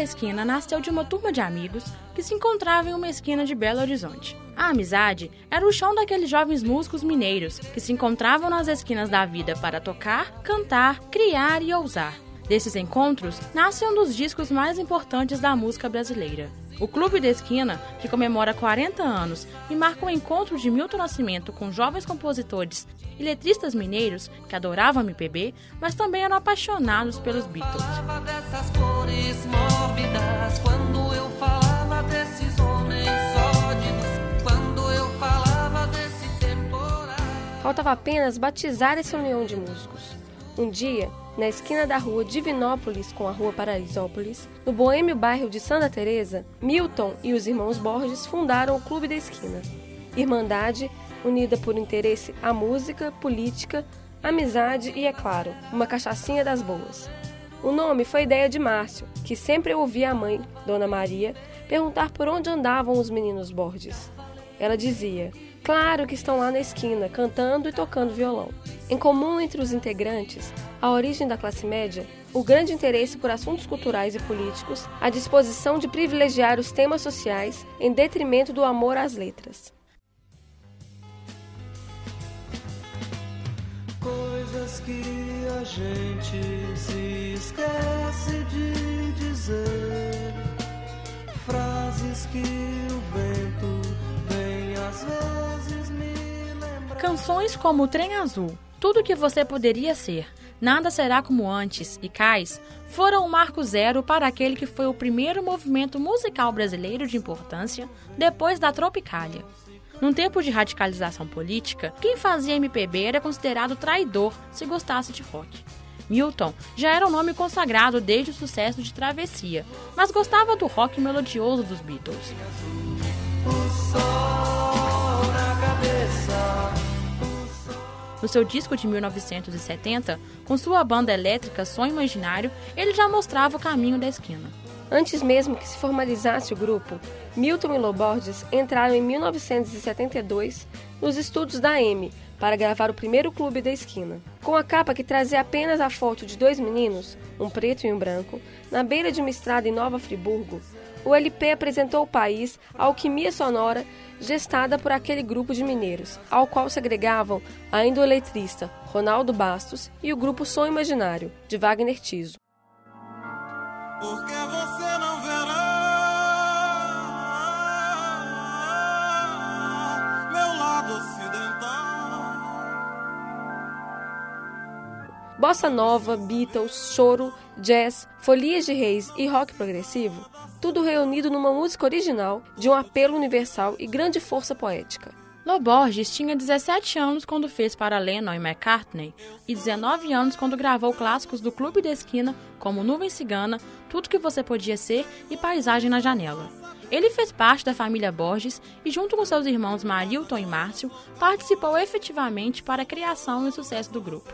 da Esquina nasceu de uma turma de amigos que se encontravam em uma esquina de Belo Horizonte. A amizade era o chão daqueles jovens músicos mineiros que se encontravam nas esquinas da vida para tocar, cantar, criar e ousar. Desses encontros nasce um dos discos mais importantes da música brasileira. O Clube da Esquina, que comemora 40 anos e marca o encontro de Milton Nascimento com jovens compositores e letristas mineiros que adoravam MPB, mas também eram apaixonados pelos Beatles. Faltava apenas batizar essa união de músicos. Um dia, na esquina da rua Divinópolis com a rua Paraisópolis, no boêmio bairro de Santa Teresa, Milton e os irmãos Borges fundaram o Clube da Esquina. Irmandade unida por interesse à música, política, amizade e, é claro, uma cachaçinha das boas. O nome foi ideia de Márcio, que sempre ouvia a mãe, Dona Maria, perguntar por onde andavam os meninos Borges. Ela dizia: Claro que estão lá na esquina, cantando e tocando violão. Em comum entre os integrantes, a origem da classe média, o grande interesse por assuntos culturais e políticos, a disposição de privilegiar os temas sociais em detrimento do amor às letras. Coisas que a gente se esquece de dizer, frases que o vento Canções como o Trem Azul, Tudo que você poderia ser, Nada será como antes e Cais foram um marco zero para aquele que foi o primeiro movimento musical brasileiro de importância depois da Tropicália. Num tempo de radicalização política, quem fazia MPB era considerado traidor se gostasse de rock. Milton já era um nome consagrado desde o sucesso de Travessia, mas gostava do rock melodioso dos Beatles. No seu disco de 1970, com sua banda elétrica Sonho Imaginário, ele já mostrava o caminho da esquina. Antes mesmo que se formalizasse o grupo, Milton e Loborges entraram em 1972 nos estúdios da M para gravar o primeiro clube da esquina. Com a capa que trazia apenas a foto de dois meninos, um preto e um branco, na beira de uma estrada em Nova Friburgo, o LP apresentou ao país a alquimia sonora gestada por aquele grupo de mineiros, ao qual se agregavam ainda o eletrista Ronaldo Bastos e o grupo Som Imaginário, de Wagner Tiso. Bossa nova, Beatles, choro, jazz, folias de reis e rock progressivo, tudo reunido numa música original de um apelo universal e grande força poética. Loborges tinha 17 anos quando fez para Lennon e McCartney e 19 anos quando gravou clássicos do Clube da Esquina como Nuvem Cigana, Tudo Que Você Podia Ser e Paisagem na Janela. Ele fez parte da família Borges e, junto com seus irmãos Marilton e Márcio, participou efetivamente para a criação e sucesso do grupo.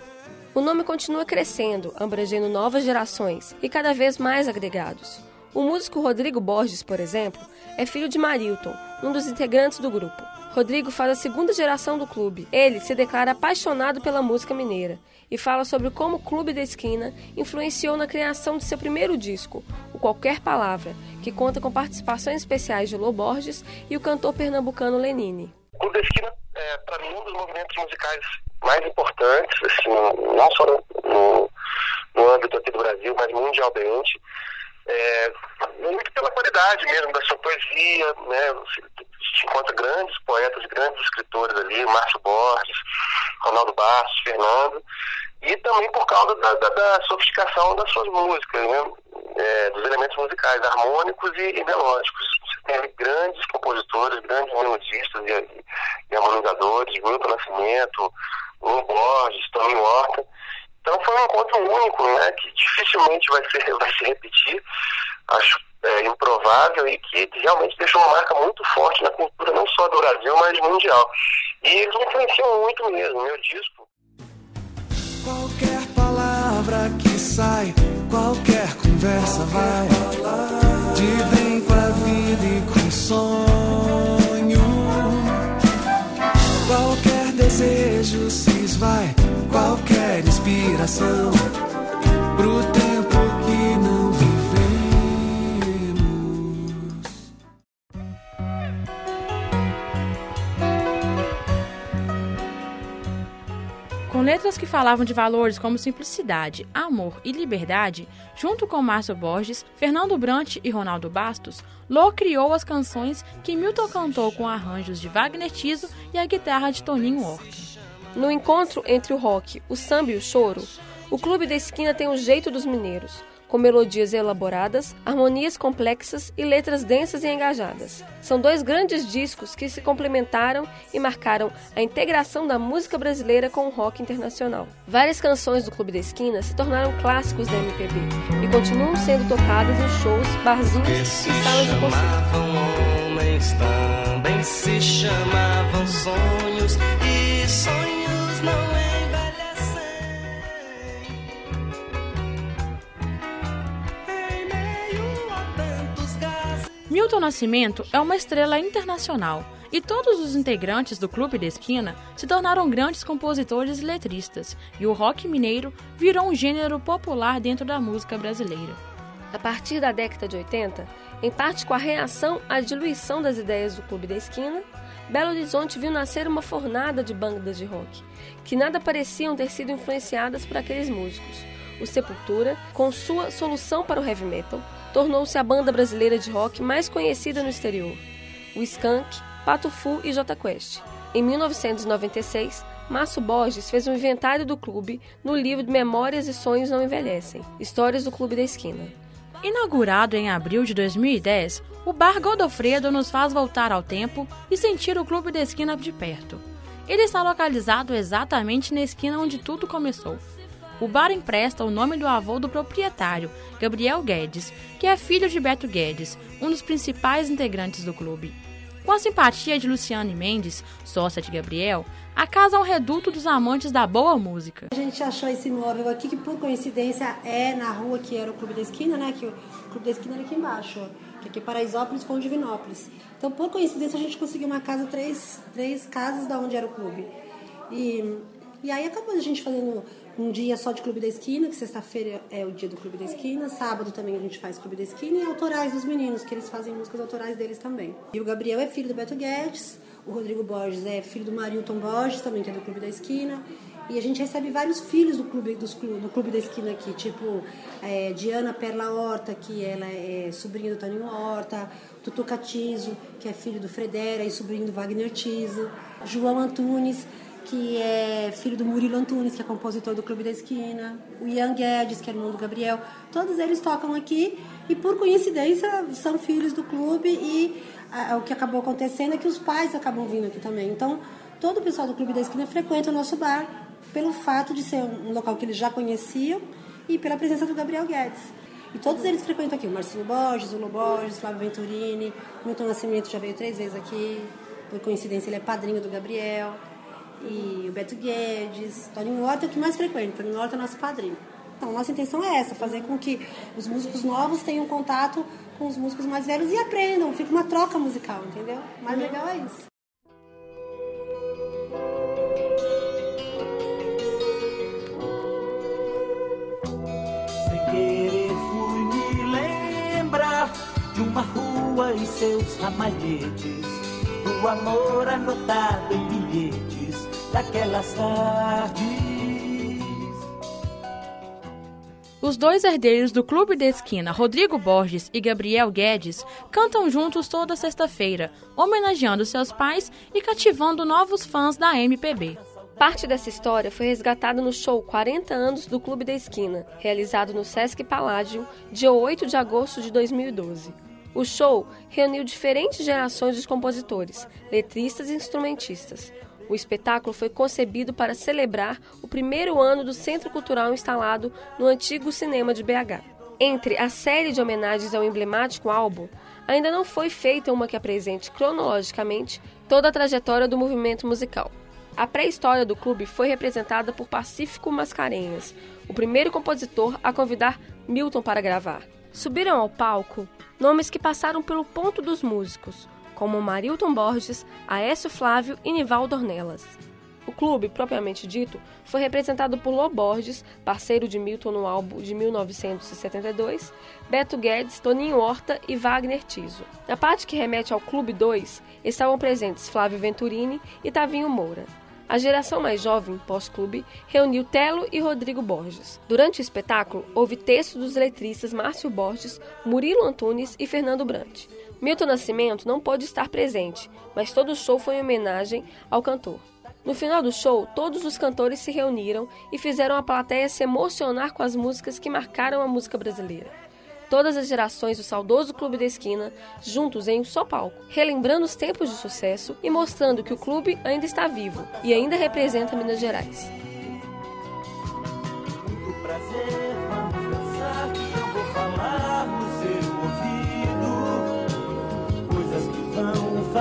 O nome continua crescendo, abrangendo novas gerações e cada vez mais agregados. O músico Rodrigo Borges, por exemplo, é filho de Marilton, um dos integrantes do grupo. Rodrigo faz a segunda geração do clube. Ele se declara apaixonado pela música mineira e fala sobre como o Clube da Esquina influenciou na criação de seu primeiro disco, o Qualquer Palavra, que conta com participações especiais de Lô Borges e o cantor pernambucano Lenine. O Clube da Esquina é, para mim, um dos movimentos musicais mais importantes, assim, não só no, no âmbito aqui do Brasil, mas mundialmente. É, muito pela qualidade mesmo da sua poesia, né? Você, você encontra grandes poetas, grandes escritores ali, Márcio Borges, Ronaldo Bastos, Fernando, e também por causa da, da, da sofisticação das suas músicas, né? É, dos elementos musicais, harmônicos e, e melódicos. Você tem ali grandes compositores, grandes melodistas e, e harmonizadores, Milton Nascimento, Lu Borges, Tony Horta. Então foi um encontro único, né, que dificilmente vai, vai se repetir, acho é, improvável e que realmente deixou uma marca muito forte na cultura, não só do Brasil, mas mundial. E eles me influenciam muito mesmo, meu disco. Qualquer palavra que sai, qualquer conversa vai, coração pro tempo que não vivemos. Com letras que falavam de valores como simplicidade, amor e liberdade, junto com Márcio Borges, Fernando Brant e Ronaldo Bastos, Lo criou as canções que Milton cantou com arranjos de Wagner Tiso e a guitarra de Toninho Horta. No encontro entre o rock, o samba e o choro, o Clube da Esquina tem o jeito dos mineiros, com melodias elaboradas, harmonias complexas e letras densas e engajadas. São dois grandes discos que se complementaram e marcaram a integração da música brasileira com o rock internacional. Várias canções do Clube da Esquina se tornaram clássicos da MPB e continuam sendo tocadas em shows, barzinhos e salas de concerto. Homens também se chamavam sonhos sonhos Milton Nascimento é uma estrela internacional e todos os integrantes do Clube da Esquina se tornaram grandes compositores e letristas, e o rock mineiro virou um gênero popular dentro da música brasileira. A partir da década de 80, em parte com a reação à diluição das ideias do Clube da Esquina, Belo Horizonte viu nascer uma fornada de bandas de rock, que nada pareciam ter sido influenciadas por aqueles músicos. O Sepultura, com sua solução para o heavy metal, tornou-se a banda brasileira de rock mais conhecida no exterior. O Skank, Pato Fu e J Quest. Em 1996, Márcio Borges fez um inventário do clube no livro Memórias e Sonhos Não Envelhecem Histórias do Clube da Esquina. Inaugurado em abril de 2010, o Bar Godofredo nos faz voltar ao tempo e sentir o Clube da Esquina de perto. Ele está localizado exatamente na esquina onde tudo começou. O bar empresta o nome do avô do proprietário, Gabriel Guedes, que é filho de Beto Guedes, um dos principais integrantes do clube. Com a simpatia de Luciane Mendes, sócia de Gabriel, a casa é um reduto dos amantes da boa música. A gente achou esse imóvel aqui que por coincidência é na rua que era o Clube da Esquina, né? Que o Clube da Esquina era aqui embaixo, que aqui é Paraisópolis com Divinópolis. Então, por coincidência, a gente conseguiu uma casa, três, três casas da onde era o clube. E, e aí acabou a gente fazendo um dia só de Clube da Esquina, que sexta-feira é o dia do Clube da Esquina, sábado também a gente faz Clube da Esquina, e autorais dos meninos, que eles fazem músicas autorais deles também. E o Gabriel é filho do Beto Guedes, o Rodrigo Borges é filho do Marilton Borges, também que é do Clube da Esquina. E a gente recebe vários filhos do clube, dos, do clube da esquina aqui, tipo é, Diana Perla Horta, que ela é sobrinha do Toninho Horta, Tutu Catizo, que é filho do Fredera e sobrinho do Wagner Tiso, João Antunes, que é filho do Murilo Antunes, que é compositor do Clube da Esquina, o Ian Guedes, que é irmão do Gabriel. Todos eles tocam aqui e, por coincidência, são filhos do clube e a, o que acabou acontecendo é que os pais acabam vindo aqui também. Então, todo o pessoal do Clube da Esquina frequenta o nosso bar pelo fato de ser um local que eles já conheciam e pela presença do Gabriel Guedes. E todos eles frequentam aqui, o Marcinho Borges, o Lu Borges, Flávio Venturini, Milton Nascimento já veio três vezes aqui, por coincidência ele é padrinho do Gabriel e o Beto Guedes, Toninho Horta é o que mais frequenta, Toninho Horta é nosso padrinho. Então, nossa intenção é essa, fazer com que os músicos novos tenham contato com os músicos mais velhos e aprendam, fica uma troca musical, entendeu? O mais legal é isso. Sem querer fui me lembrar de uma rua e seus ramalhetes, do amor anotado em bilhetes daquelas tardes. Os dois herdeiros do Clube da Esquina, Rodrigo Borges e Gabriel Guedes, cantam juntos toda sexta-feira, homenageando seus pais e cativando novos fãs da MPB. Parte dessa história foi resgatada no show 40 anos do Clube da Esquina, realizado no Sesc Paládio, dia 8 de agosto de 2012. O show reuniu diferentes gerações de compositores, letristas e instrumentistas, o espetáculo foi concebido para celebrar o primeiro ano do Centro Cultural instalado no antigo cinema de BH. Entre a série de homenagens ao emblemático álbum, ainda não foi feita uma que apresente cronologicamente toda a trajetória do movimento musical. A pré-história do clube foi representada por Pacífico Mascarenhas, o primeiro compositor a convidar Milton para gravar. Subiram ao palco nomes que passaram pelo ponto dos músicos, como Marilton Borges, Aécio Flávio e Nivaldo Ornelas. O clube, propriamente dito, foi representado por Lô Borges, parceiro de Milton no álbum de 1972, Beto Guedes, Toninho Horta e Wagner Tiso. Na parte que remete ao Clube 2, estavam presentes Flávio Venturini e Tavinho Moura. A geração mais jovem, pós-clube, reuniu Telo e Rodrigo Borges. Durante o espetáculo, houve texto dos letristas Márcio Borges, Murilo Antunes e Fernando Brant. Milton Nascimento não pôde estar presente, mas todo o show foi em homenagem ao cantor. No final do show, todos os cantores se reuniram e fizeram a plateia se emocionar com as músicas que marcaram a música brasileira. Todas as gerações do saudoso Clube da Esquina, juntos em um só palco, relembrando os tempos de sucesso e mostrando que o clube ainda está vivo e ainda representa Minas Gerais. Muito prazer,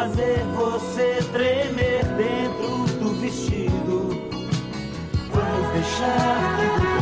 fazer você tremer dentro do vestido. Vamos deixar